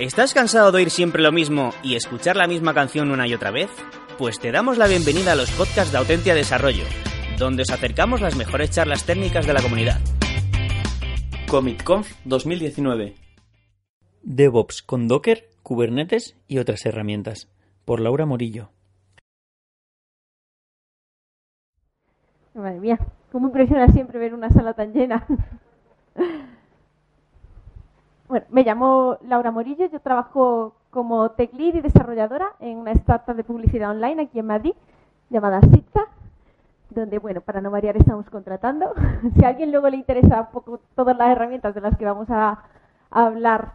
¿Estás cansado de oír siempre lo mismo y escuchar la misma canción una y otra vez? Pues te damos la bienvenida a los podcasts de Autentia Desarrollo, donde os acercamos las mejores charlas técnicas de la comunidad. ComicConf 2019 DevOps con Docker, Kubernetes y otras herramientas. Por Laura Morillo. Madre mía, cómo impresiona siempre ver una sala tan llena. Bueno, me llamo Laura Morillo, yo trabajo como tech lead y desarrolladora en una startup de publicidad online aquí en Madrid llamada Sitka, donde, bueno, para no variar estamos contratando. si a alguien luego le interesa un poco todas las herramientas de las que vamos a, a hablar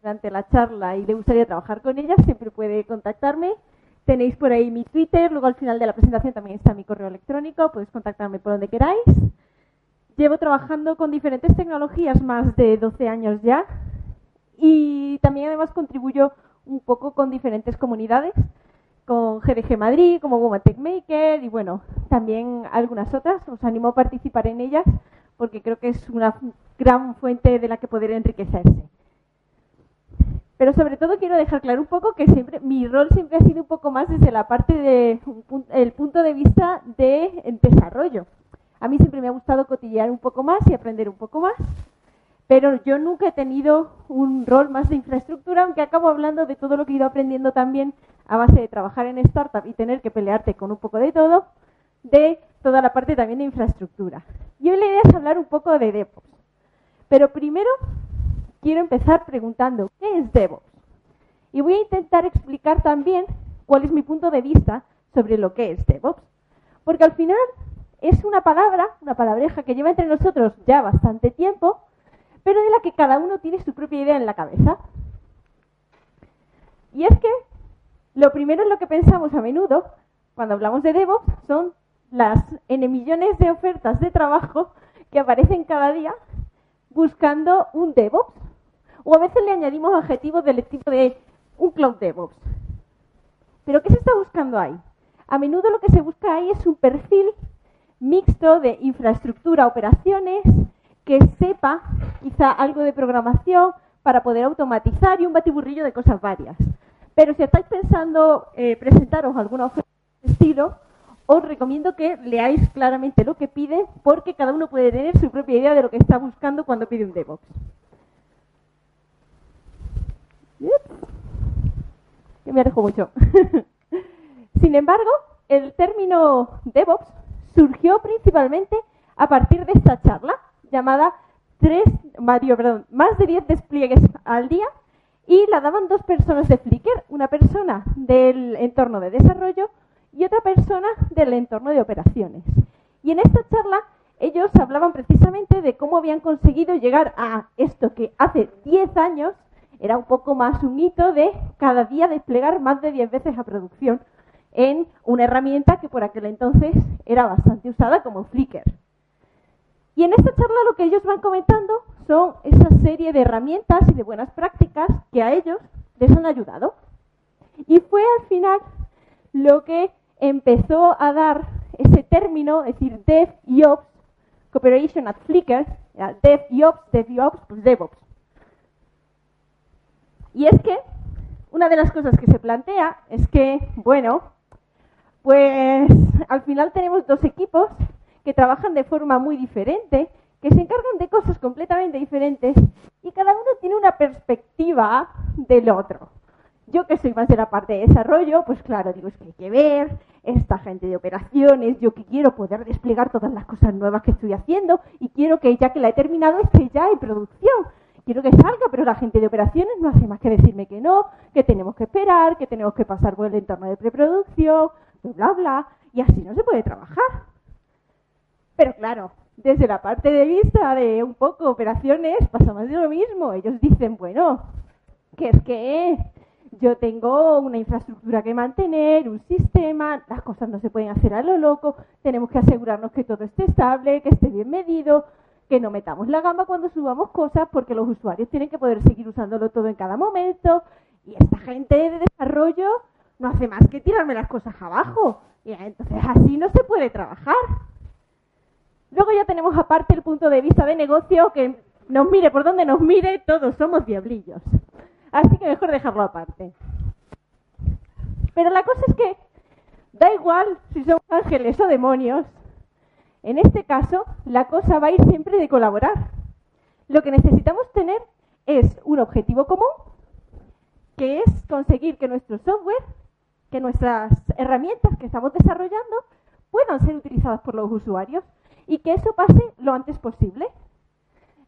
durante la charla y le gustaría trabajar con ellas, siempre puede contactarme. Tenéis por ahí mi Twitter, luego al final de la presentación también está mi correo electrónico, podéis contactarme por donde queráis. Llevo trabajando con diferentes tecnologías más de 12 años ya y también además contribuyo un poco con diferentes comunidades, con GDG Madrid, como Woman Tech Maker y bueno, también algunas otras. Os animo a participar en ellas porque creo que es una gran fuente de la que poder enriquecerse. Pero sobre todo quiero dejar claro un poco que siempre mi rol siempre ha sido un poco más desde la parte de el punto de vista de desarrollo. A mí siempre me ha gustado cotillear un poco más y aprender un poco más, pero yo nunca he tenido un rol más de infraestructura, aunque acabo hablando de todo lo que he ido aprendiendo también a base de trabajar en startup y tener que pelearte con un poco de todo, de toda la parte también de infraestructura. Y hoy la idea es hablar un poco de DevOps. Pero primero quiero empezar preguntando, ¿qué es DevOps? Y voy a intentar explicar también cuál es mi punto de vista sobre lo que es DevOps. Porque al final es una palabra, una palabreja que lleva entre nosotros ya bastante tiempo, pero de la que cada uno tiene su propia idea en la cabeza. Y es que lo primero en lo que pensamos a menudo cuando hablamos de DevOps son las N millones de ofertas de trabajo que aparecen cada día buscando un DevOps o a veces le añadimos adjetivos del tipo de un Cloud DevOps. ¿Pero qué se está buscando ahí? A menudo lo que se busca ahí es un perfil mixto de infraestructura, operaciones, que sepa quizá algo de programación para poder automatizar y un batiburrillo de cosas varias. Pero si estáis pensando eh, presentaros alguna oferta de estilo, os recomiendo que leáis claramente lo que pide porque cada uno puede tener su propia idea de lo que está buscando cuando pide un DevOps. Que me alejo mucho. Sin embargo, el término DevOps surgió principalmente a partir de esta charla llamada tres, Mario, más de 10 despliegues al día y la daban dos personas de Flickr, una persona del entorno de desarrollo y otra persona del entorno de operaciones. Y en esta charla ellos hablaban precisamente de cómo habían conseguido llegar a esto que hace 10 años era un poco más un hito de cada día desplegar más de 10 veces a producción en una herramienta que por aquel entonces era bastante usada como Flickr. Y en esta charla lo que ellos van comentando son esa serie de herramientas y de buenas prácticas que a ellos les han ayudado. Y fue al final lo que empezó a dar ese término, es decir, DevOps, Cooperation at Flickr, DevOps, DevOps, pues DevOps. Y es que una de las cosas que se plantea es que, bueno, pues al final tenemos dos equipos que trabajan de forma muy diferente, que se encargan de cosas completamente diferentes y cada uno tiene una perspectiva del otro. Yo que soy más de la parte de desarrollo, pues claro, digo, es que hay que ver esta gente de operaciones, yo que quiero poder desplegar todas las cosas nuevas que estoy haciendo y quiero que ya que la he terminado esté ya en producción quiero que salga, pero la gente de operaciones no hace más que decirme que no, que tenemos que esperar, que tenemos que pasar por el entorno de preproducción, bla, bla, y así no se puede trabajar. Pero claro, desde la parte de vista de un poco operaciones pasa más de lo mismo. Ellos dicen, bueno, que es que yo tengo una infraestructura que mantener, un sistema, las cosas no se pueden hacer a lo loco, tenemos que asegurarnos que todo esté estable, que esté bien medido, que no metamos la gamba cuando subamos cosas porque los usuarios tienen que poder seguir usándolo todo en cada momento y esta gente de desarrollo no hace más que tirarme las cosas abajo y entonces así no se puede trabajar. Luego ya tenemos aparte el punto de vista de negocio que nos mire por donde nos mire, todos somos diablillos. Así que mejor dejarlo aparte. Pero la cosa es que da igual si son ángeles o demonios. En este caso, la cosa va a ir siempre de colaborar. Lo que necesitamos tener es un objetivo común, que es conseguir que nuestro software, que nuestras herramientas que estamos desarrollando puedan ser utilizadas por los usuarios y que eso pase lo antes posible.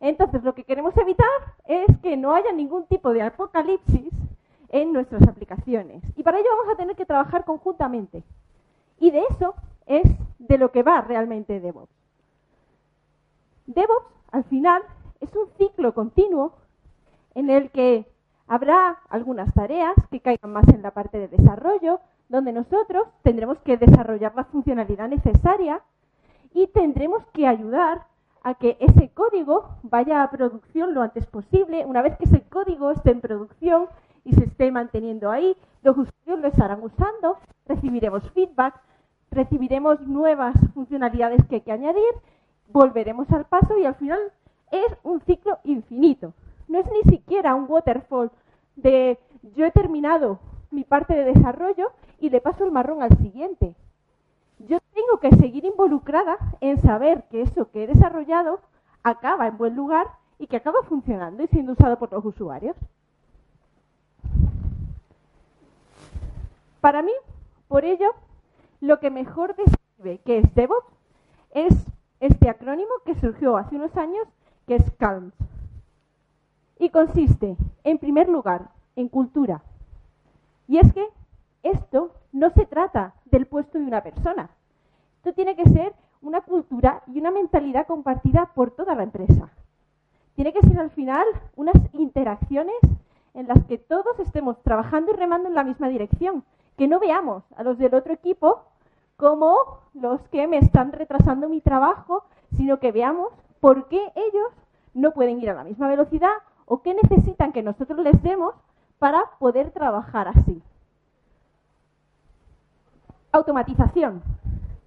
Entonces, lo que queremos evitar es que no haya ningún tipo de apocalipsis en nuestras aplicaciones. Y para ello vamos a tener que trabajar conjuntamente. Y de eso es de lo que va realmente DevOps. DevOps, al final, es un ciclo continuo en el que habrá algunas tareas que caigan más en la parte de desarrollo, donde nosotros tendremos que desarrollar la funcionalidad necesaria y tendremos que ayudar a que ese código vaya a producción lo antes posible. Una vez que ese código esté en producción y se esté manteniendo ahí, los usuarios lo estarán usando, recibiremos feedback, recibiremos nuevas funcionalidades que hay que añadir, volveremos al paso y al final es un ciclo infinito. No es ni siquiera un waterfall de yo he terminado mi parte de desarrollo y le paso el marrón al siguiente. Yo tengo que seguir involucrada en saber que eso que he desarrollado acaba en buen lugar y que acaba funcionando y siendo usado por los usuarios. Para mí, por ello, lo que mejor describe que es DevOps es este acrónimo que surgió hace unos años, que es CALMS. Y consiste, en primer lugar, en cultura. Y es que esto no se trata del puesto de una persona. Esto tiene que ser una cultura y una mentalidad compartida por toda la empresa. Tiene que ser al final unas interacciones en las que todos estemos trabajando y remando en la misma dirección. Que no veamos a los del otro equipo como los que me están retrasando mi trabajo, sino que veamos por qué ellos no pueden ir a la misma velocidad o qué necesitan que nosotros les demos para poder trabajar así. Automatización.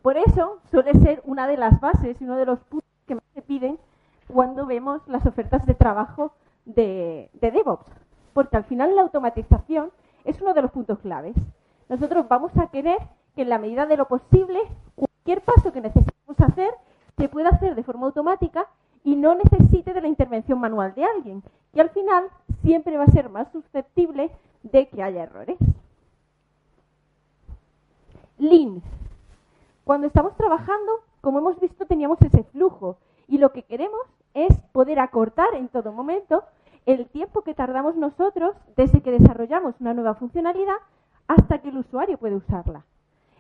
Por eso suele ser una de las bases y uno de los puntos que más se piden cuando vemos las ofertas de trabajo de, de DevOps. Porque al final la automatización es uno de los puntos claves. Nosotros vamos a querer que en la medida de lo posible cualquier paso que necesitemos hacer se pueda hacer de forma automática y no necesite de la intervención manual de alguien, que al final siempre va a ser más susceptible de que haya errores. Lean. Cuando estamos trabajando, como hemos visto, teníamos ese flujo y lo que queremos es poder acortar en todo momento el tiempo que tardamos nosotros desde que desarrollamos una nueva funcionalidad hasta que el usuario puede usarla.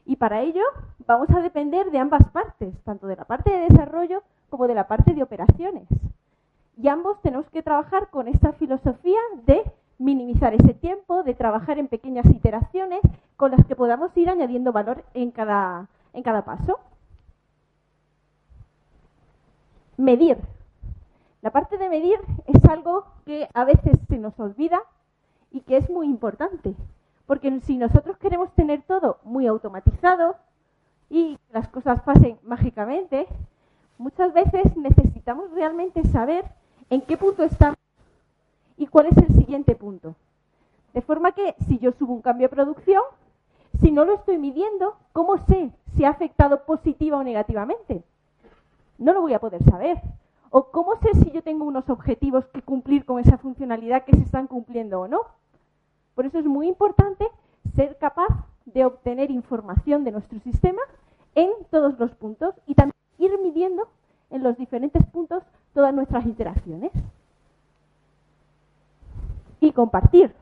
Y para ello vamos a depender de ambas partes, tanto de la parte de desarrollo como de la parte de operaciones. Y ambos tenemos que trabajar con esta filosofía de minimizar ese tiempo, de trabajar en pequeñas iteraciones con las que podamos ir añadiendo valor en cada, en cada paso. Medir. La parte de medir es algo que a veces se nos olvida y que es muy importante. Porque si nosotros queremos tener todo muy automatizado y las cosas pasen mágicamente, muchas veces necesitamos realmente saber en qué punto estamos y cuál es el siguiente punto. De forma que si yo subo un cambio de producción, si no lo estoy midiendo, ¿cómo sé si ha afectado positiva o negativamente? No lo voy a poder saber. ¿O cómo sé si yo tengo unos objetivos que cumplir con esa funcionalidad que se están cumpliendo o no? Por eso es muy importante ser capaz de obtener información de nuestro sistema en todos los puntos y también ir midiendo en los diferentes puntos todas nuestras interacciones. Y compartir.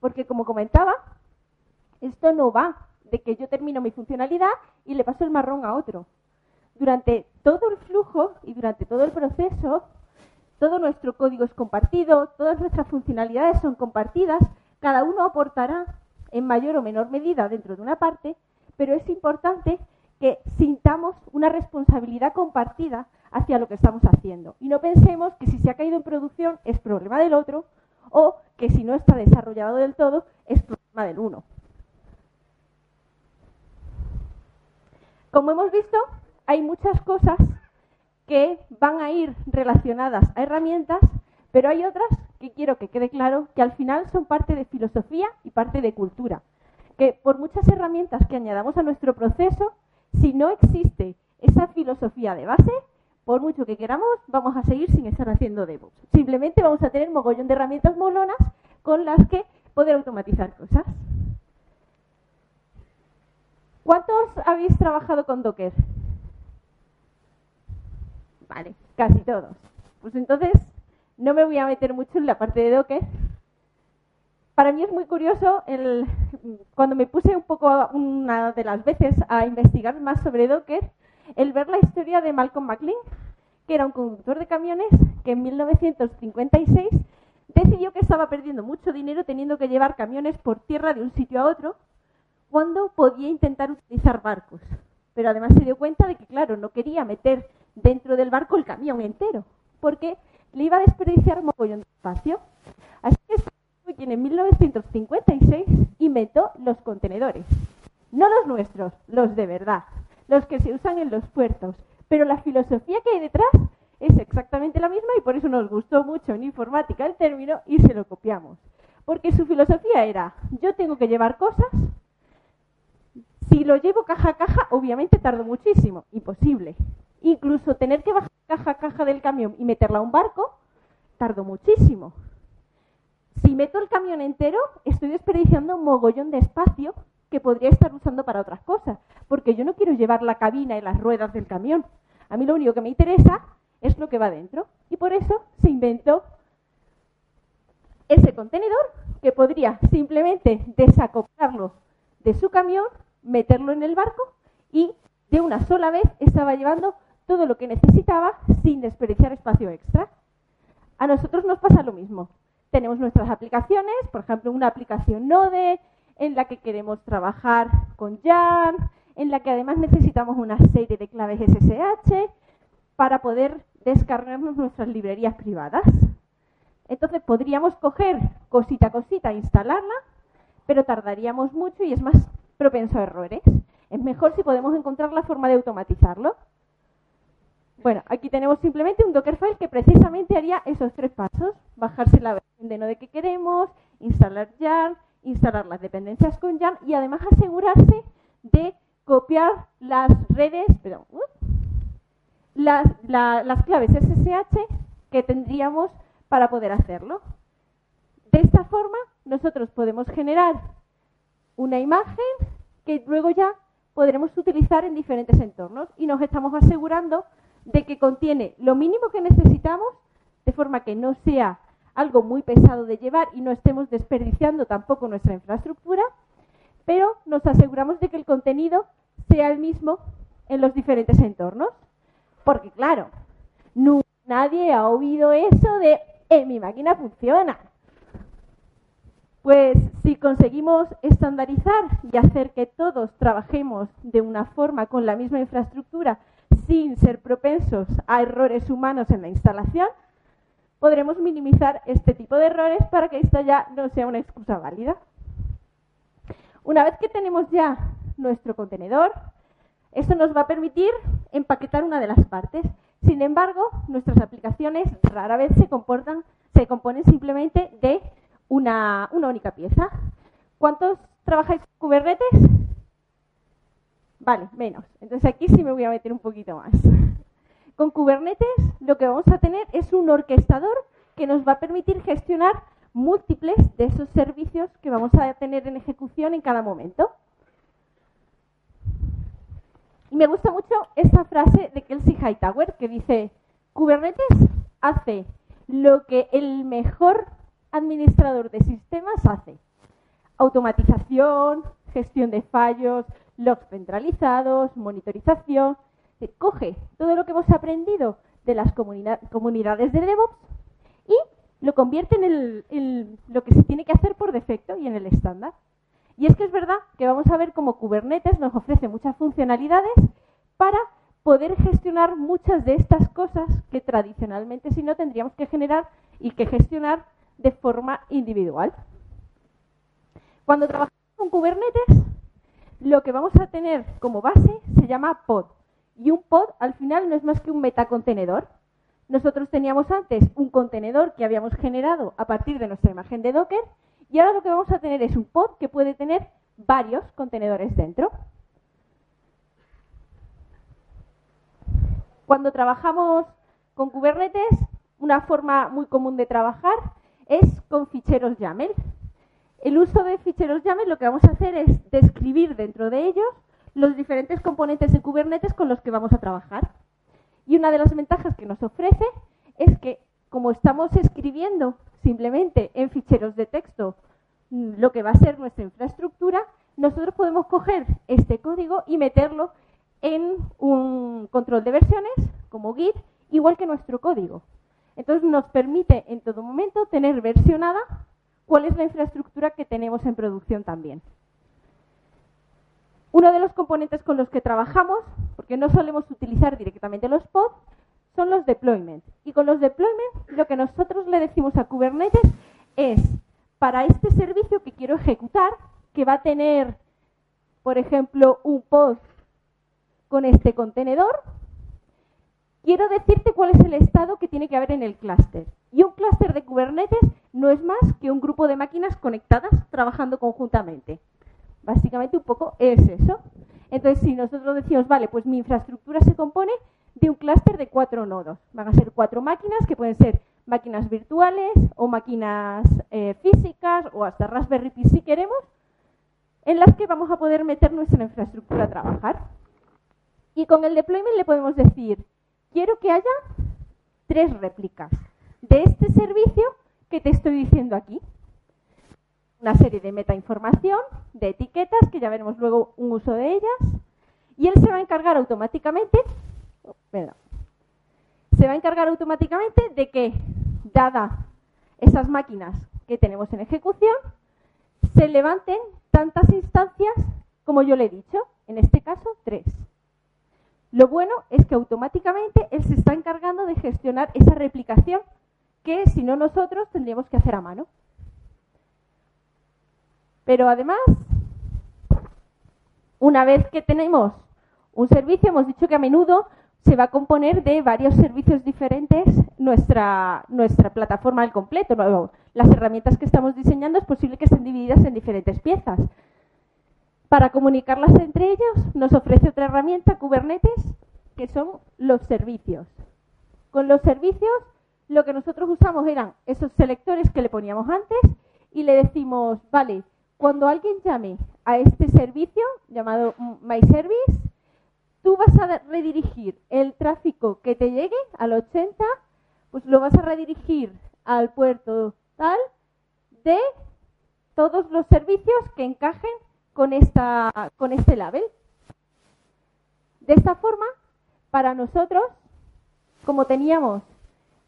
Porque como comentaba, esto no va de que yo termino mi funcionalidad y le paso el marrón a otro. Durante todo el flujo y durante todo el proceso, todo nuestro código es compartido, todas nuestras funcionalidades son compartidas cada uno aportará en mayor o menor medida dentro de una parte, pero es importante que sintamos una responsabilidad compartida hacia lo que estamos haciendo. Y no pensemos que si se ha caído en producción es problema del otro o que si no está desarrollado del todo es problema del uno. Como hemos visto, hay muchas cosas que van a ir relacionadas a herramientas, pero hay otras que quiero que quede claro que al final son parte de filosofía y parte de cultura. Que por muchas herramientas que añadamos a nuestro proceso, si no existe esa filosofía de base, por mucho que queramos, vamos a seguir sin estar haciendo DevOps. Simplemente vamos a tener mogollón de herramientas molonas con las que poder automatizar cosas. ¿Cuántos habéis trabajado con Docker? Vale, casi todos. Pues entonces no me voy a meter mucho en la parte de Docker. Para mí es muy curioso el, cuando me puse un poco una de las veces a investigar más sobre Docker, el ver la historia de Malcolm McLean, que era un conductor de camiones que en 1956 decidió que estaba perdiendo mucho dinero teniendo que llevar camiones por tierra de un sitio a otro cuando podía intentar utilizar barcos. Pero además se dio cuenta de que, claro, no quería meter dentro del barco el camión entero, porque le iba a desperdiciar mogollón de espacio. Así que en 1956 inventó los contenedores. No los nuestros, los de verdad, los que se usan en los puertos. Pero la filosofía que hay detrás es exactamente la misma y por eso nos gustó mucho en informática el término y se lo copiamos. Porque su filosofía era, yo tengo que llevar cosas, si lo llevo caja a caja, obviamente tardo muchísimo, imposible. Incluso tener que bajar caja a caja del camión y meterla a un barco, tardo muchísimo. Si meto el camión entero, estoy desperdiciando un mogollón de espacio que podría estar usando para otras cosas, porque yo no quiero llevar la cabina y las ruedas del camión. A mí lo único que me interesa es lo que va dentro. Y por eso se inventó ese contenedor que podría simplemente desacoplarlo de su camión, meterlo en el barco y de una sola vez estaba llevando todo lo que necesitaba sin desperdiciar espacio extra. A nosotros nos pasa lo mismo. Tenemos nuestras aplicaciones, por ejemplo, una aplicación Node en la que queremos trabajar con Jan, en la que además necesitamos una serie de claves SSH para poder descargarnos nuestras librerías privadas. Entonces podríamos coger cosita a cosita, instalarla, pero tardaríamos mucho y es más propenso a errores. Es mejor si podemos encontrar la forma de automatizarlo. Bueno, aquí tenemos simplemente un Dockerfile que precisamente haría esos tres pasos. Bajarse la versión de Node que queremos, instalar Yarn, instalar las dependencias con Yarn y además asegurarse de copiar las redes, perdón, uh, las, las claves SSH que tendríamos para poder hacerlo. De esta forma, nosotros podemos generar una imagen que luego ya podremos utilizar en diferentes entornos y nos estamos asegurando de que contiene lo mínimo que necesitamos de forma que no sea algo muy pesado de llevar y no estemos desperdiciando tampoco nuestra infraestructura, pero nos aseguramos de que el contenido sea el mismo en los diferentes entornos. Porque claro, nadie ha oído eso de en mi máquina funciona. Pues si conseguimos estandarizar y hacer que todos trabajemos de una forma con la misma infraestructura sin ser propensos a errores humanos en la instalación, podremos minimizar este tipo de errores para que esta ya no sea una excusa válida. Una vez que tenemos ya nuestro contenedor, esto nos va a permitir empaquetar una de las partes. Sin embargo, nuestras aplicaciones rara vez se componen simplemente de una, única pieza. ¿Cuántos trabajáis con Kubernetes? Vale, menos. Entonces aquí sí me voy a meter un poquito más. Con Kubernetes lo que vamos a tener es un orquestador que nos va a permitir gestionar múltiples de esos servicios que vamos a tener en ejecución en cada momento. Y me gusta mucho esta frase de Kelsey Hightower que dice, Kubernetes hace lo que el mejor administrador de sistemas hace. Automatización, gestión de fallos, logs centralizados, monitorización. Coge todo lo que hemos aprendido de las comunidades de DevOps y lo convierte en, en, lo que se tiene que hacer por defecto y en el estándar. Y es que es verdad que vamos a ver cómo Kubernetes nos ofrece muchas funcionalidades para poder gestionar muchas de estas cosas que tradicionalmente si no tendríamos que generar y que gestionar de forma individual. Cuando trabajamos con Kubernetes, lo que vamos a tener como base se llama pod. Y un pod al final no es más que un metacontenedor. nosotros teníamos antes un contenedor que habíamos generado a partir de nuestra imagen de Docker y ahora lo que vamos a tener es un pod que puede tener varios contenedores dentro. Cuando trabajamos con Kubernetes, una forma muy común de trabajar es con ficheros YAML. El uso de ficheros YAML lo que vamos a hacer es describir dentro de ellos los diferentes componentes de Kubernetes con los que vamos a trabajar. Y una de las ventajas que nos ofrece es que, como estamos escribiendo simplemente en ficheros de texto mm, lo que va a ser nuestra infraestructura, nosotros podemos coger este código y meterlo en un control de versiones como Git, igual que nuestro código. Entonces nos permite en todo momento tener versionada cuál es la infraestructura que tenemos en producción también. Uno de los componentes con los que trabajamos, porque no solemos utilizar directamente los pods, son los deployments. Y con los deployments lo que nosotros le decimos a Kubernetes es, para este servicio que quiero ejecutar, que va a tener, por ejemplo, un pod con este contenedor, quiero decirte cuál es el estado que tiene que haber en el clúster. Y un clúster de Kubernetes no es más que un grupo de máquinas conectadas trabajando conjuntamente. Básicamente un poco es eso. Entonces, si nosotros decimos, vale, pues mi infraestructura se compone de un clúster de cuatro nodos. Van a ser cuatro máquinas que pueden ser máquinas virtuales o máquinas eh, físicas o hasta Raspberry Pi si queremos, en las que vamos a poder meter nuestra infraestructura a trabajar. Y con el deployment le podemos decir, quiero que haya tres réplicas de este servicio que te estoy diciendo aquí una serie de metainformación, de etiquetas, que ya veremos luego un uso de ellas, y él se va a encargar automáticamente, se va a encargar automáticamente de que, dada esas máquinas que tenemos en ejecución, se levanten tantas instancias como yo le he dicho, en este caso tres. Lo bueno es que automáticamente él se está encargando de gestionar esa replicación que si no nosotros tendríamos que hacer a mano. Pero además, una vez que tenemos un servicio, hemos dicho que a menudo se va a componer de varios servicios diferentes nuestra, nuestra plataforma al completo. Las herramientas que estamos diseñando es posible que estén divididas en diferentes piezas. Para comunicarlas entre ellos nos ofrece otra herramienta, Kubernetes, que son los servicios. Con los servicios lo que nosotros usamos eran esos selectores que le poníamos antes y le decimos, vale, cuando alguien llame a este servicio llamado MyService, tú vas a redirigir el tráfico que te llegue al 80, pues lo vas a redirigir al puerto tal de todos los servicios que encajen con, esta, con este label. De esta forma, para nosotros, como teníamos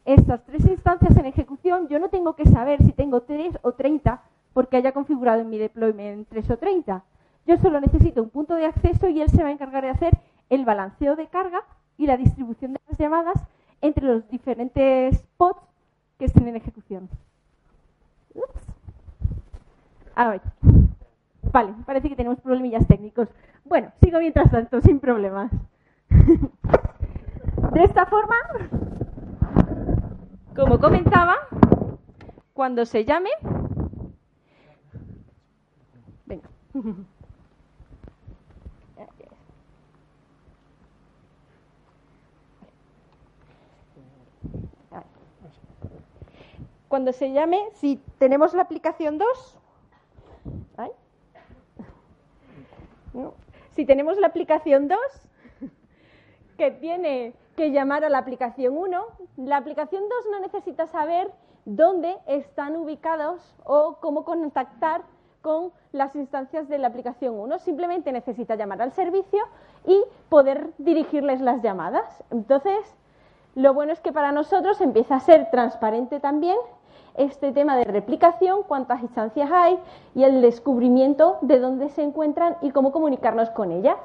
estas tres instancias en ejecución, yo no tengo que saber si tengo tres o 30 porque haya configurado en mi deployment 3 o 30. Yo solo necesito un punto de acceso y él se va a encargar de hacer el balanceo de carga y la distribución de las llamadas entre los diferentes pods que estén en ejecución. A ver. Vale, parece que tenemos problemillas técnicos. Bueno, sigo mientras tanto, sin problemas. De esta forma, como comentaba, cuando se llame, Cuando se llame, si tenemos la aplicación 2, si tenemos la aplicación 2, que tiene que llamar a la aplicación 1, la aplicación 2 no necesita saber dónde están ubicados o cómo contactar con las instancias de la aplicación 1. Simplemente necesita llamar al servicio y poder dirigirles las llamadas. Entonces, lo bueno es que para nosotros empieza a ser transparente también este tema de replicación, cuántas instancias hay y el descubrimiento de dónde se encuentran y cómo comunicarnos con ellas.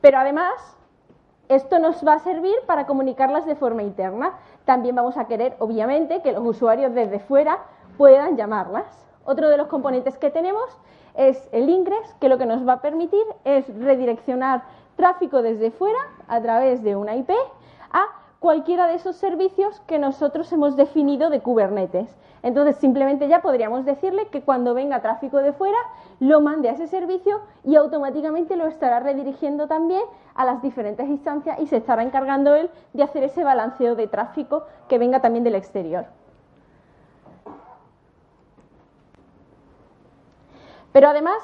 Pero además, esto nos va a servir para comunicarlas de forma interna también vamos a querer, obviamente, que los usuarios desde fuera puedan llamarlas. Otro de los componentes que tenemos es el ingress, que lo que nos va a permitir es redireccionar tráfico desde fuera a través de una IP a cualquiera de esos servicios que nosotros hemos definido de Kubernetes. Entonces, simplemente ya podríamos decirle que cuando venga tráfico de fuera, lo mande a ese servicio y automáticamente lo estará redirigiendo también a las diferentes instancias y se estará encargando él de hacer ese balanceo de tráfico que venga también del exterior. Pero además,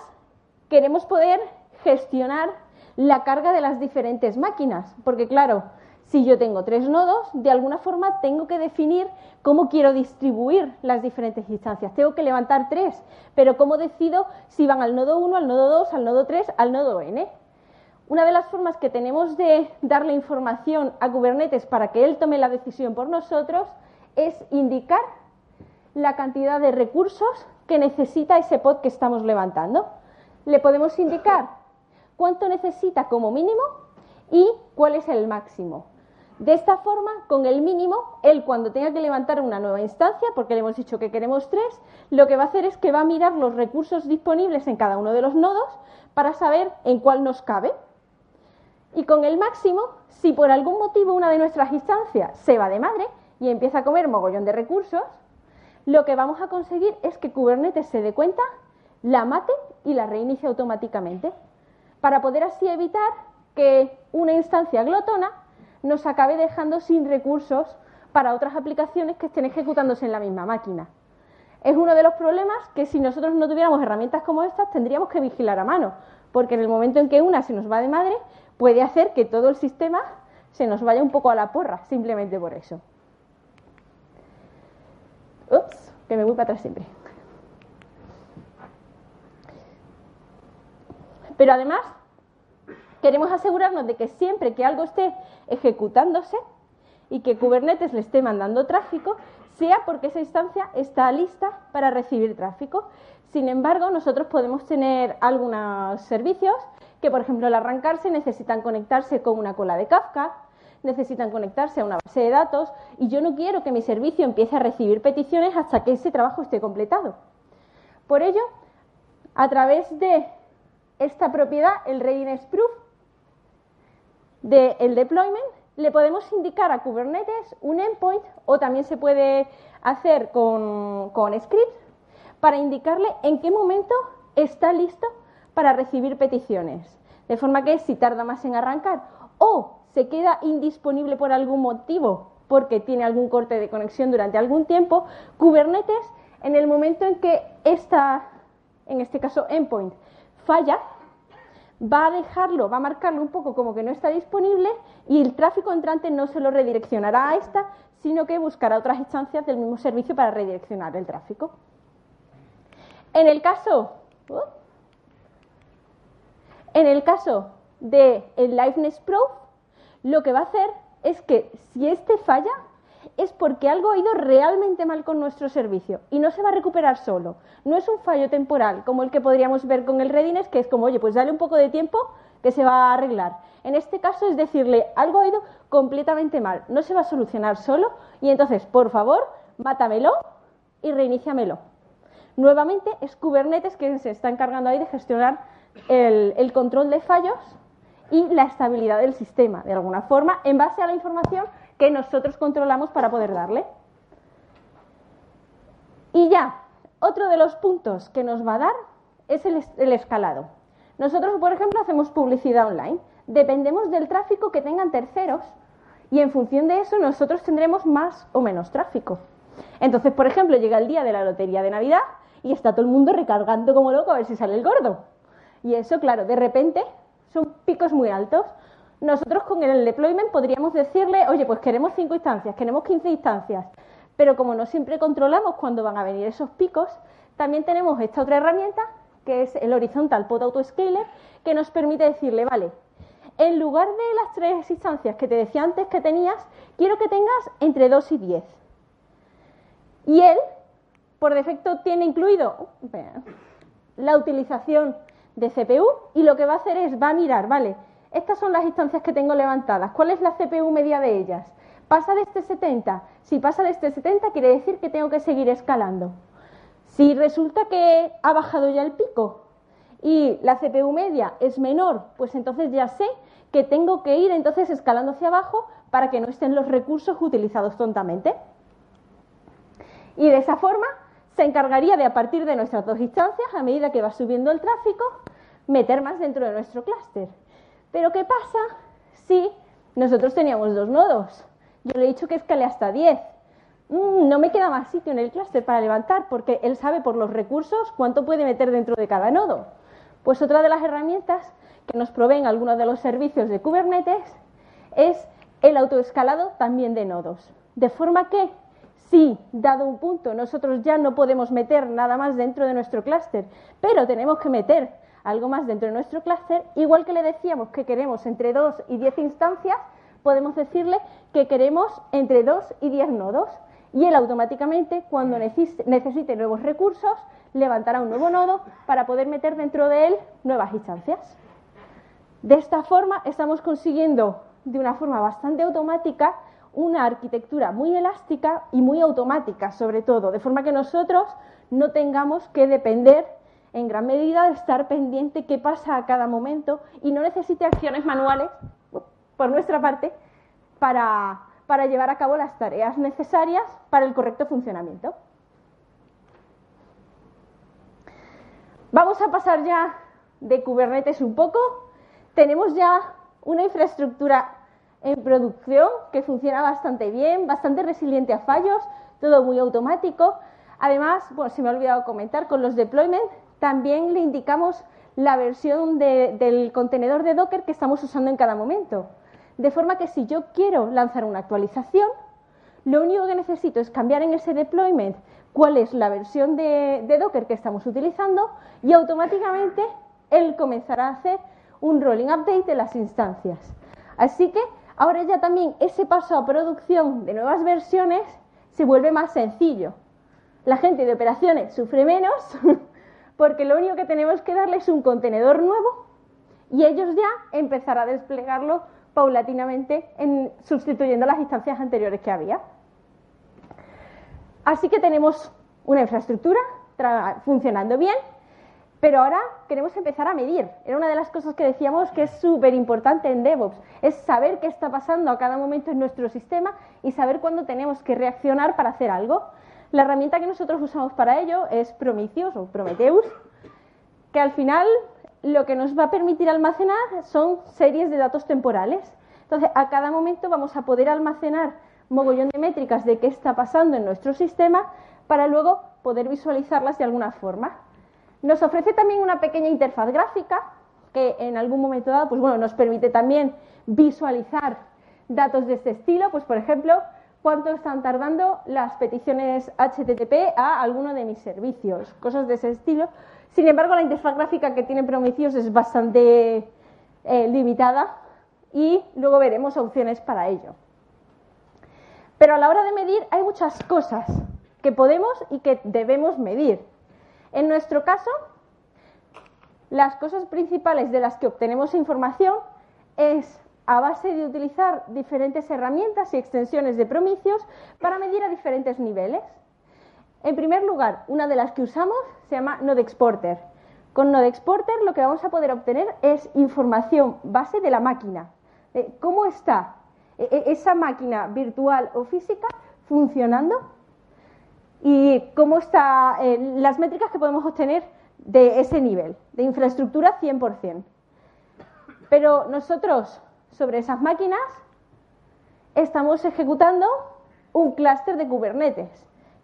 queremos poder gestionar la carga de las diferentes máquinas, porque claro, si yo tengo tres nodos, de alguna forma tengo que definir cómo quiero distribuir las diferentes instancias. Tengo que levantar tres, pero ¿cómo decido si van al nodo 1, al nodo 2, al nodo 3, al nodo n? Una de las formas que tenemos de darle información a Kubernetes para que él tome la decisión por nosotros es indicar la cantidad de recursos que necesita ese pod que estamos levantando. Le podemos indicar cuánto necesita como mínimo y cuál es el máximo. De esta forma, con el mínimo, él cuando tenga que levantar una nueva instancia, porque le hemos dicho que queremos tres, lo que va a hacer es que va a mirar los recursos disponibles en cada uno de los nodos para saber en cuál nos cabe. Y con el máximo, si por algún motivo una de nuestras instancias se va de madre y empieza a comer mogollón de recursos, lo que vamos a conseguir es que Kubernetes se dé cuenta, la mate y la reinicie automáticamente, para poder así evitar que una instancia glotona nos acabe dejando sin recursos para otras aplicaciones que estén ejecutándose en la misma máquina. Es uno de los problemas que si nosotros no tuviéramos herramientas como estas tendríamos que vigilar a mano, porque en el momento en que una se nos va de madre puede hacer que todo el sistema se nos vaya un poco a la porra, simplemente por eso. Ups, que me voy para atrás siempre. Pero además, queremos asegurarnos de que siempre que algo esté ejecutándose y que Kubernetes le esté mandando tráfico, sea porque esa instancia está lista para recibir tráfico. Sin embargo, nosotros podemos tener algunos servicios que, por ejemplo, al arrancarse necesitan conectarse con una cola de Kafka, necesitan conectarse a una base de datos y yo no quiero que mi servicio empiece a recibir peticiones hasta que ese trabajo esté completado. Por ello, a través de esta propiedad, el readiness proof, del deployment, le podemos indicar a Kubernetes un endpoint o también se puede hacer con, con scripts para indicarle en qué momento está listo para recibir peticiones. De forma que si tarda más en arrancar o se queda indisponible por algún motivo porque tiene algún corte de conexión durante algún tiempo, Kubernetes en el momento en que esta, en este caso endpoint, falla, va a dejarlo, va a marcarlo un poco como que no está disponible y el tráfico entrante no se lo redireccionará a esta, sino que buscará otras instancias del mismo servicio para redireccionar el tráfico. En el caso, uh, en el caso del el liveness proof, lo que va a hacer es que si este falla, es porque algo ha ido realmente mal con nuestro servicio y no se va a recuperar solo. No es un fallo temporal como el que podríamos ver con el readiness, que es como, oye, pues dale un poco de tiempo que se va a arreglar. En este caso es decirle, algo ha ido completamente mal, no se va a solucionar solo y entonces, por favor, mátamelo y reiníciamelo. Nuevamente es Kubernetes quien se está encargando ahí de gestionar el, el control de fallos y la estabilidad del sistema, de alguna forma, en base a la información que nosotros controlamos para poder darle. Y ya, otro de los puntos que nos va a dar es el, escalado. Nosotros, por ejemplo, hacemos publicidad online. Dependemos del tráfico que tengan terceros y en función de eso nosotros tendremos más o menos tráfico. Entonces, por ejemplo, llega el día de la lotería de Navidad y está todo el mundo recargando como loco a ver si sale el gordo. Y eso, claro, de repente son picos muy altos. Nosotros con el deployment podríamos decirle, oye, pues queremos cinco instancias, queremos 15 instancias, pero como no siempre controlamos cuándo van a venir esos picos, también tenemos esta otra herramienta, que es el Horizontal Pod Autoscaler, que nos permite decirle, vale, en lugar de las tres instancias que te decía antes que tenías, quiero que tengas entre 2 y 10. Y él, por defecto, tiene incluido la utilización de CPU y lo que va a hacer es, va a mirar, vale, estas son las instancias que tengo levantadas. ¿Cuál es la CPU media de ellas? ¿Pasa de este 70? Si pasa de este 70 quiere decir que tengo que seguir escalando. Si resulta que ha bajado ya el pico y la CPU media es menor, pues entonces ya sé que tengo que ir entonces escalando hacia abajo para que no estén los recursos utilizados tontamente. Y de esa forma se encargaría de, a partir de nuestras dos instancias, a medida que va subiendo el tráfico, meter más dentro de nuestro clúster. Pero ¿qué pasa si nosotros teníamos dos nodos? Yo le he dicho que escale hasta 10. Mm, no me queda más sitio en el clúster para levantar porque él sabe por los recursos cuánto puede meter dentro de cada nodo. Pues otra de las herramientas que nos proveen algunos de los servicios de Kubernetes es el autoescalado también de nodos. De forma que si, dado un punto, nosotros ya no podemos meter nada más dentro de nuestro clúster, pero tenemos que meter algo más dentro de nuestro clúster, igual que le decíamos que queremos entre 2 y 10 instancias, podemos decirle que queremos entre 2 y 10 nodos. Y él automáticamente, cuando necesite nuevos recursos, levantará un nuevo nodo para poder meter dentro de él nuevas instancias. De esta forma estamos consiguiendo de una forma bastante automática una arquitectura muy elástica y muy automática, sobre todo, de forma que nosotros no tengamos que depender en gran medida de estar pendiente qué pasa a cada momento y no necesite acciones manuales por nuestra parte para, para llevar a cabo las tareas necesarias para el correcto funcionamiento. Vamos a pasar ya de Kubernetes un poco. Tenemos ya una infraestructura en producción que funciona bastante bien, bastante resiliente a fallos, todo muy automático. Además, bueno, se me ha olvidado comentar, con los deployments también le indicamos la versión del contenedor de Docker que estamos usando en cada momento. De forma que si yo quiero lanzar una actualización, lo único que necesito es cambiar en ese deployment cuál es la versión de, de Docker que estamos utilizando y automáticamente él comenzará a hacer un rolling update de las instancias. Así que Ahora ya también ese paso a producción de nuevas versiones se vuelve más sencillo. La gente de operaciones sufre menos porque lo único que tenemos que darle es un contenedor nuevo y ellos ya empezarán a desplegarlo paulatinamente en, sustituyendo las instancias anteriores que había. Así que tenemos una infraestructura funcionando bien pero ahora queremos empezar a medir. Era una de las cosas que decíamos que es súper importante en DevOps, es saber qué está pasando a cada momento en nuestro sistema y saber cuándo tenemos que reaccionar para hacer algo. La herramienta que nosotros usamos para ello es Prometheus o Prometheus, que al final lo que nos va a permitir almacenar son series de datos temporales. Entonces, a cada momento vamos a poder almacenar mogollón de métricas de qué está pasando en nuestro sistema para luego poder visualizarlas de alguna forma. Nos ofrece también una pequeña interfaz gráfica que en algún momento dado pues bueno, nos permite también visualizar datos de este estilo, pues por ejemplo, cuánto están tardando las peticiones HTTP a alguno de mis servicios, cosas de ese estilo. Sin embargo, la interfaz gráfica que tiene Prometheus es bastante eh, limitada y luego veremos opciones para ello. Pero a la hora de medir hay muchas cosas que podemos y que debemos medir. En nuestro caso, las cosas principales de las que obtenemos información es a base de utilizar diferentes herramientas y extensiones de Prometheus para medir a diferentes niveles. En primer lugar, una de las que usamos se llama Node Exporter. Con Node Exporter lo que vamos a poder obtener es información base de la máquina. ¿Cómo está e-, e-, esa máquina virtual o física funcionando y cómo están eh, las métricas que podemos obtener de ese nivel, de infraestructura 100%. Pero nosotros, sobre esas máquinas, estamos ejecutando un clúster de Kubernetes,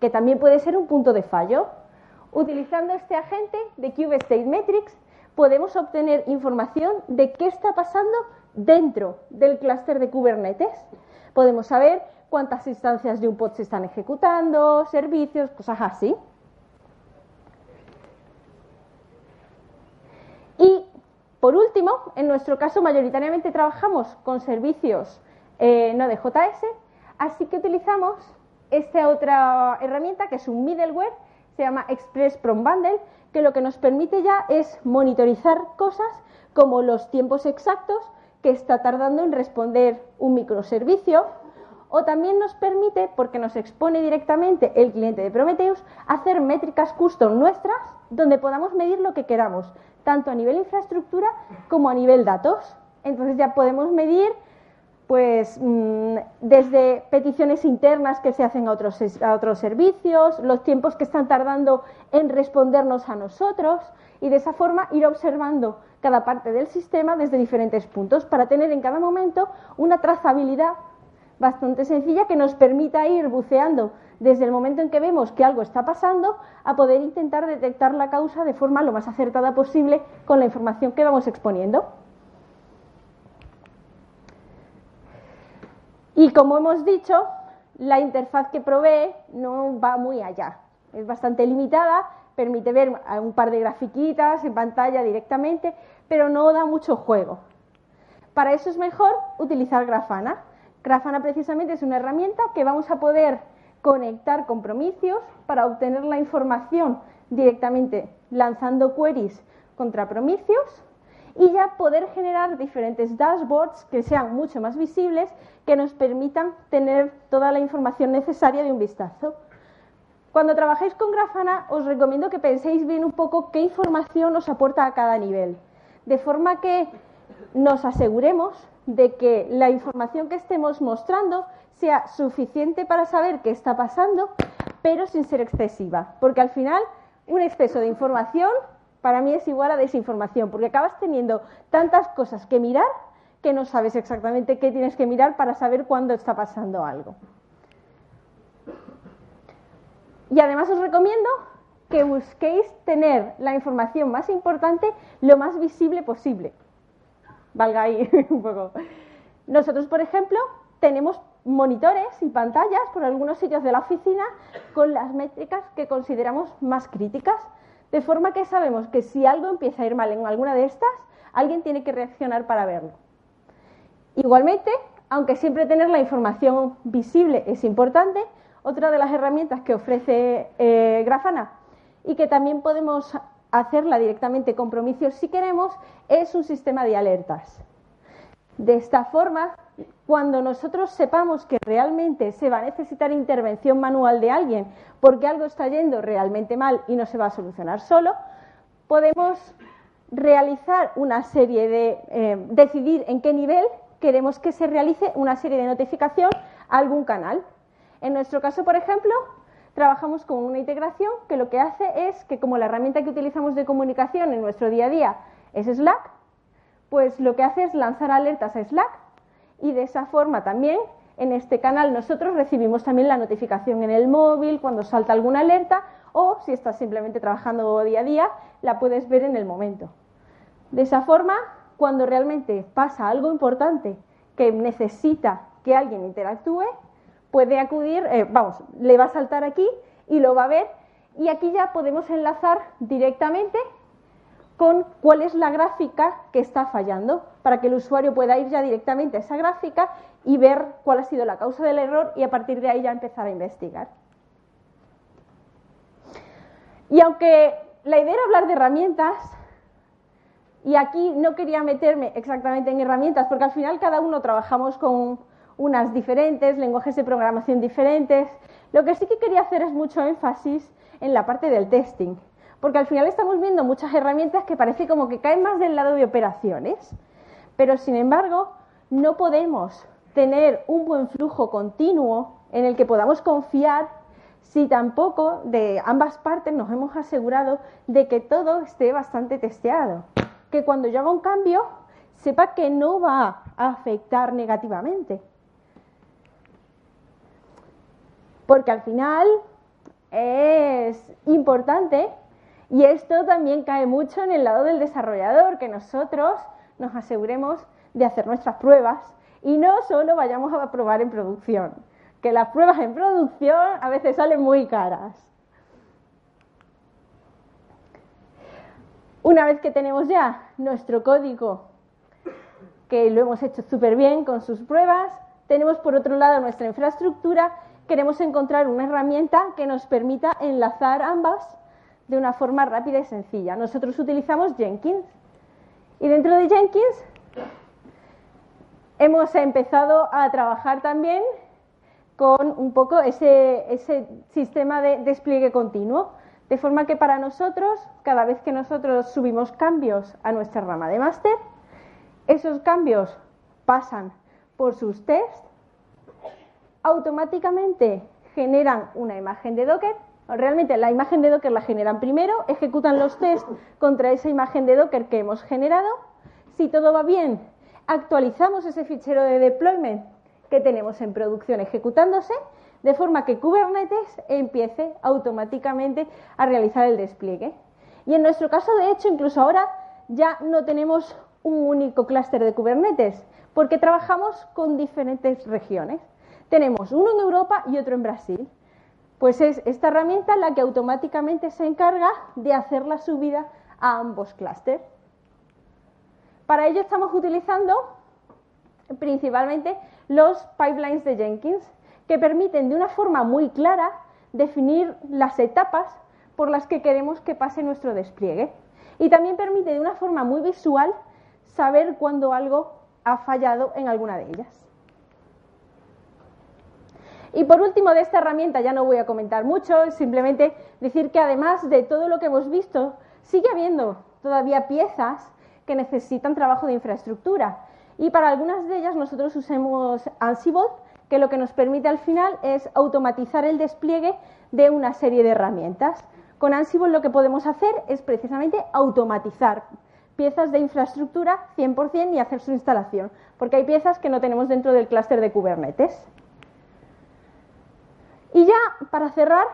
que también puede ser un punto de fallo. Utilizando este agente de Metrics, podemos obtener información de qué está pasando dentro del clúster de Kubernetes. Podemos saber cuántas instancias de un pod se están ejecutando, servicios, cosas así. Y por último, en nuestro caso mayoritariamente trabajamos con servicios eh, no de JS, así que utilizamos esta otra herramienta que es un middleware, se llama Express Prom Bundle, que lo que nos permite ya es monitorizar cosas como los tiempos exactos que está tardando en responder un microservicio o también nos permite, porque nos expone directamente el cliente de Prometheus, hacer métricas custom nuestras donde podamos medir lo que queramos, tanto a nivel infraestructura como a nivel datos. Entonces ya podemos medir pues mm, desde peticiones internas que se hacen a otros, a otros servicios, los tiempos que están tardando en respondernos a nosotros y de esa forma ir observando cada parte del sistema desde diferentes puntos para tener en cada momento una trazabilidad bastante sencilla que nos permita ir buceando desde el momento en que vemos que algo está pasando a poder intentar detectar la causa de forma lo más acertada posible con la información que vamos exponiendo. Y como hemos dicho, la interfaz que provee no va muy allá. Es bastante limitada, permite ver un par de grafiquitas en pantalla directamente, pero no da mucho juego. Para eso es mejor utilizar Grafana. Grafana precisamente es una herramienta que vamos a poder conectar con Prometheus para obtener la información directamente lanzando queries contra Prometheus y ya poder generar diferentes dashboards que sean mucho más visibles, que nos permitan tener toda la información necesaria de un vistazo. Cuando trabajéis con Grafana, os recomiendo que penséis bien un poco qué información os aporta a cada nivel, de forma que nos aseguremos de que la información que estemos mostrando sea suficiente para saber qué está pasando, pero sin ser excesiva, porque al final un exceso de información para mí es igual a desinformación, porque acabas teniendo tantas cosas que mirar que no sabes exactamente qué tienes que mirar para saber cuándo está pasando algo. Y además os recomiendo que busquéis tener la información más importante lo más visible posible. Valga ahí un poco. Nosotros, por ejemplo, tenemos monitores y pantallas por algunos sitios de la oficina con las métricas que consideramos más críticas de forma que sabemos que si algo empieza a ir mal en alguna de estas, alguien tiene que reaccionar para verlo. Igualmente, aunque siempre tener la información visible es importante, otra de las herramientas que ofrece eh, Grafana y que también podemos hacerla directamente con Prometheus si queremos, es un sistema de alertas. De esta forma, cuando nosotros sepamos que realmente se va a necesitar intervención manual de alguien porque algo está yendo realmente mal y no se va a solucionar solo, podemos realizar una serie de, eh, decidir en qué nivel queremos que se realice una serie de notificación a algún canal. En nuestro caso, por ejemplo, trabajamos con una integración que lo que hace es que como la herramienta que utilizamos de comunicación en nuestro día a día es Slack, pues lo que hace es lanzar alertas a Slack y de esa forma también en este canal nosotros recibimos también la notificación en el móvil cuando salta alguna alerta o si estás simplemente trabajando día a día, la puedes ver en el momento. De esa forma, cuando realmente pasa algo importante que necesita que alguien interactúe, puede acudir, eh, vamos, le va a saltar aquí y lo va a ver y aquí ya podemos enlazar directamente con cuál es la gráfica que está fallando, para que el usuario pueda ir ya directamente a esa gráfica y ver cuál ha sido la causa del error y a partir de ahí ya empezar a investigar. Y aunque la idea era hablar de herramientas, y aquí no quería meterme exactamente en herramientas, porque al final cada uno trabajamos con unas diferentes, lenguajes de programación diferentes, lo que sí que quería hacer es mucho énfasis en la parte del testing porque al final estamos viendo muchas herramientas que parece como que caen más del lado de operaciones, pero sin embargo no podemos tener un buen flujo continuo en el que podamos confiar si tampoco de ambas partes nos hemos asegurado de que todo esté bastante testeado, que cuando yo haga un cambio sepa que no va a afectar negativamente. Porque al final es importante y esto también cae mucho en el lado del desarrollador, que nosotros nos aseguremos de hacer nuestras pruebas y no solo vayamos a probar en producción, que las pruebas en producción a veces salen muy caras. Una vez que tenemos ya nuestro código, que lo hemos hecho súper bien con sus pruebas, tenemos por otro lado nuestra infraestructura, queremos encontrar una herramienta que nos permita enlazar ambas de una forma rápida y sencilla. Nosotros utilizamos Jenkins y dentro de Jenkins hemos empezado a trabajar también con un poco ese, ese sistema de despliegue continuo. De forma que para nosotros, cada vez que nosotros subimos cambios a nuestra rama de máster, esos cambios pasan por sus tests, automáticamente generan una imagen de Docker. Realmente la imagen de Docker la generan primero, ejecutan los tests contra esa imagen de Docker que hemos generado. Si todo va bien, actualizamos ese fichero de deployment que tenemos en producción ejecutándose, de forma que Kubernetes empiece automáticamente a realizar el despliegue. Y en nuestro caso, de hecho, incluso ahora ya no tenemos un único clúster de Kubernetes, porque trabajamos con diferentes regiones. Tenemos uno en Europa y otro en Brasil. Pues es esta herramienta la que automáticamente se encarga de hacer la subida a ambos clústeres. Para ello estamos utilizando principalmente los pipelines de Jenkins, que permiten de una forma muy clara definir las etapas por las que queremos que pase nuestro despliegue. Y también permite de una forma muy visual saber cuándo algo ha fallado en alguna de ellas. Y por último, de esta herramienta ya no voy a comentar mucho, simplemente decir que además de todo lo que hemos visto, sigue habiendo todavía piezas que necesitan trabajo de infraestructura. Y para algunas de ellas nosotros usamos Ansible, que lo que nos permite al final es automatizar el despliegue de una serie de herramientas. Con Ansible lo que podemos hacer es precisamente automatizar piezas de infraestructura 100% y hacer su instalación, porque hay piezas que no tenemos dentro del clúster de Kubernetes. Y ya, para cerrar,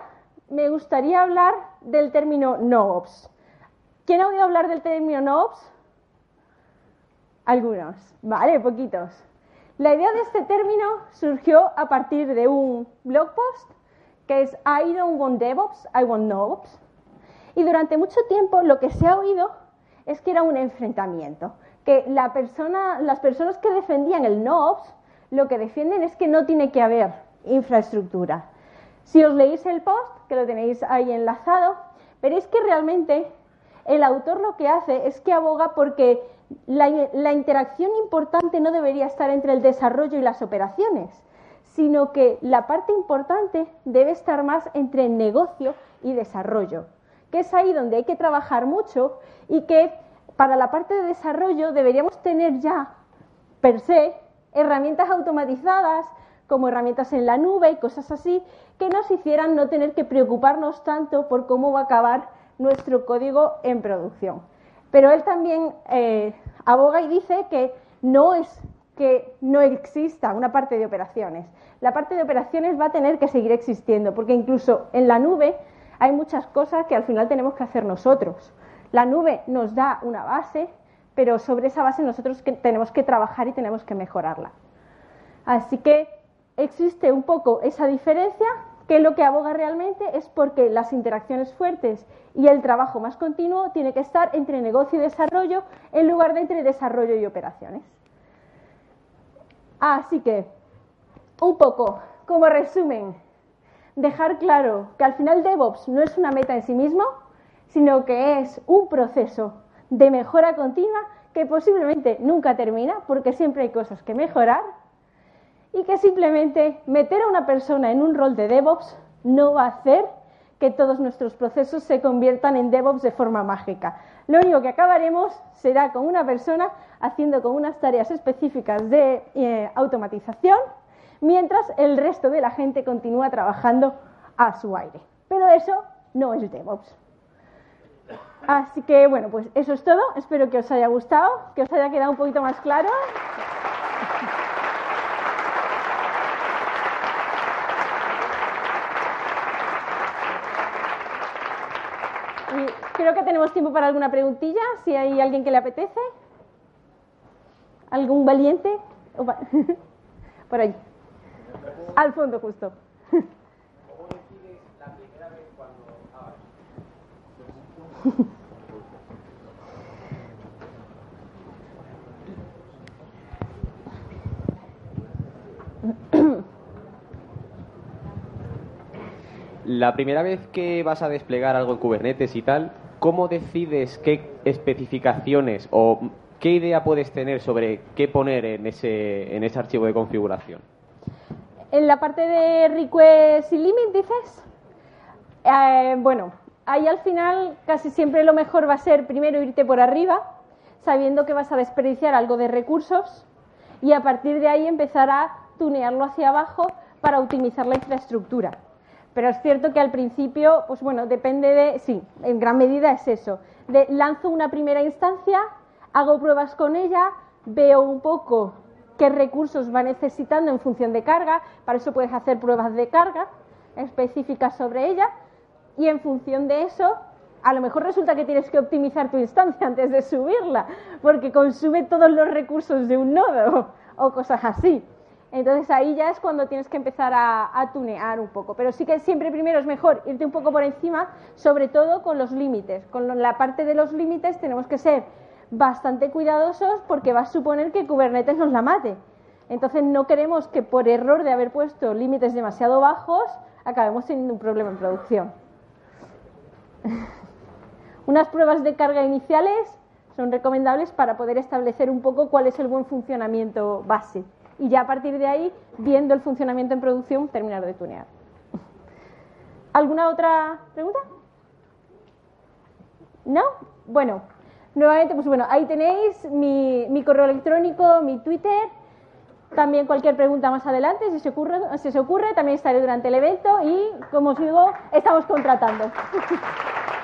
me gustaría hablar del término NoOps. ¿Quién ha oído hablar del término NoOps? Algunos, vale, poquitos. La idea de este término surgió a partir de un blog post que es I don't want DevOps, I want NoOps. Y durante mucho tiempo lo que se ha oído es que era un enfrentamiento, que la persona, las personas que defendían el NoOps lo que defienden es que no tiene que haber infraestructura. Si os leéis el post, que lo tenéis ahí enlazado, veréis que realmente el autor lo que hace es que aboga porque la, interacción importante no debería estar entre el desarrollo y las operaciones, sino que la parte importante debe estar más entre negocio y desarrollo, que es ahí donde hay que trabajar mucho y que para la parte de desarrollo deberíamos tener ya, per se, herramientas automatizadas como herramientas en la nube y cosas así, que nos hicieran no tener que preocuparnos tanto por cómo va a acabar nuestro código en producción. Pero él también eh, aboga y dice que no es que no exista una parte de operaciones. La parte de operaciones va a tener que seguir existiendo, porque incluso en la nube hay muchas cosas que al final tenemos que hacer nosotros. La nube nos da una base, pero sobre esa base nosotros tenemos que trabajar y tenemos que mejorarla. Así que existe un poco esa diferencia, que lo que aboga realmente es porque las interacciones fuertes y el trabajo más continuo tiene que estar entre negocio y desarrollo en lugar de entre desarrollo y operaciones. Así que, un poco, como resumen, dejar claro que al final DevOps no es una meta en sí mismo, sino que es un proceso de mejora continua que posiblemente nunca termina porque siempre hay cosas que mejorar y que simplemente meter a una persona en un rol de DevOps no va a hacer que todos nuestros procesos se conviertan en DevOps de forma mágica. Lo único que acabaremos será con una persona haciendo con unas tareas específicas de eh, automatización, mientras el resto de la gente continúa trabajando a su aire. Pero eso no es DevOps. Así que bueno, pues eso es todo. Espero que os haya gustado, que os haya quedado un poquito más claro. Creo que tenemos tiempo para alguna preguntilla, si hay alguien que le apetece. ¿Algún valiente? Por ahí. Al fondo, justo. ¿Cómo decides la primera vez cuando La primera vez que vas a desplegar algo en Kubernetes y tal, ¿cómo decides qué especificaciones o qué idea puedes tener sobre qué poner en ese, en ese archivo de configuración? En la parte de request y limit, dices, eh, bueno, ahí al final casi siempre lo mejor va a ser primero irte por arriba, sabiendo que vas a desperdiciar algo de recursos y a partir de ahí empezar a tunearlo hacia abajo para optimizar la infraestructura. Pero es cierto que al principio, pues bueno, depende de, sí, en gran medida es eso. Lanzo una primera instancia, hago pruebas con ella, veo un poco qué recursos va necesitando en función de carga, para eso puedes hacer pruebas de carga específicas sobre ella y en función de eso, a lo mejor resulta que tienes que optimizar tu instancia antes de subirla, porque consume todos los recursos de un nodo o cosas así. Entonces ahí ya es cuando tienes que empezar a, tunear un poco. Pero sí que siempre primero es mejor irte un poco por encima, sobre todo con los límites. Con la parte de los límites tenemos que ser bastante cuidadosos porque va a suponer que Kubernetes nos la mate. Entonces no queremos que por error de haber puesto límites demasiado bajos acabemos teniendo un problema en producción. Unas pruebas de carga iniciales son recomendables para poder establecer un poco cuál es el buen funcionamiento base y ya a partir de ahí, viendo el funcionamiento en producción, terminar de tunear. ¿Alguna otra pregunta? ¿No? Bueno, nuevamente, pues bueno, ahí tenéis mi, correo electrónico, mi Twitter, también cualquier pregunta más adelante, si se, ocurre, si se ocurre, también estaré durante el evento y, como os digo, estamos contratando.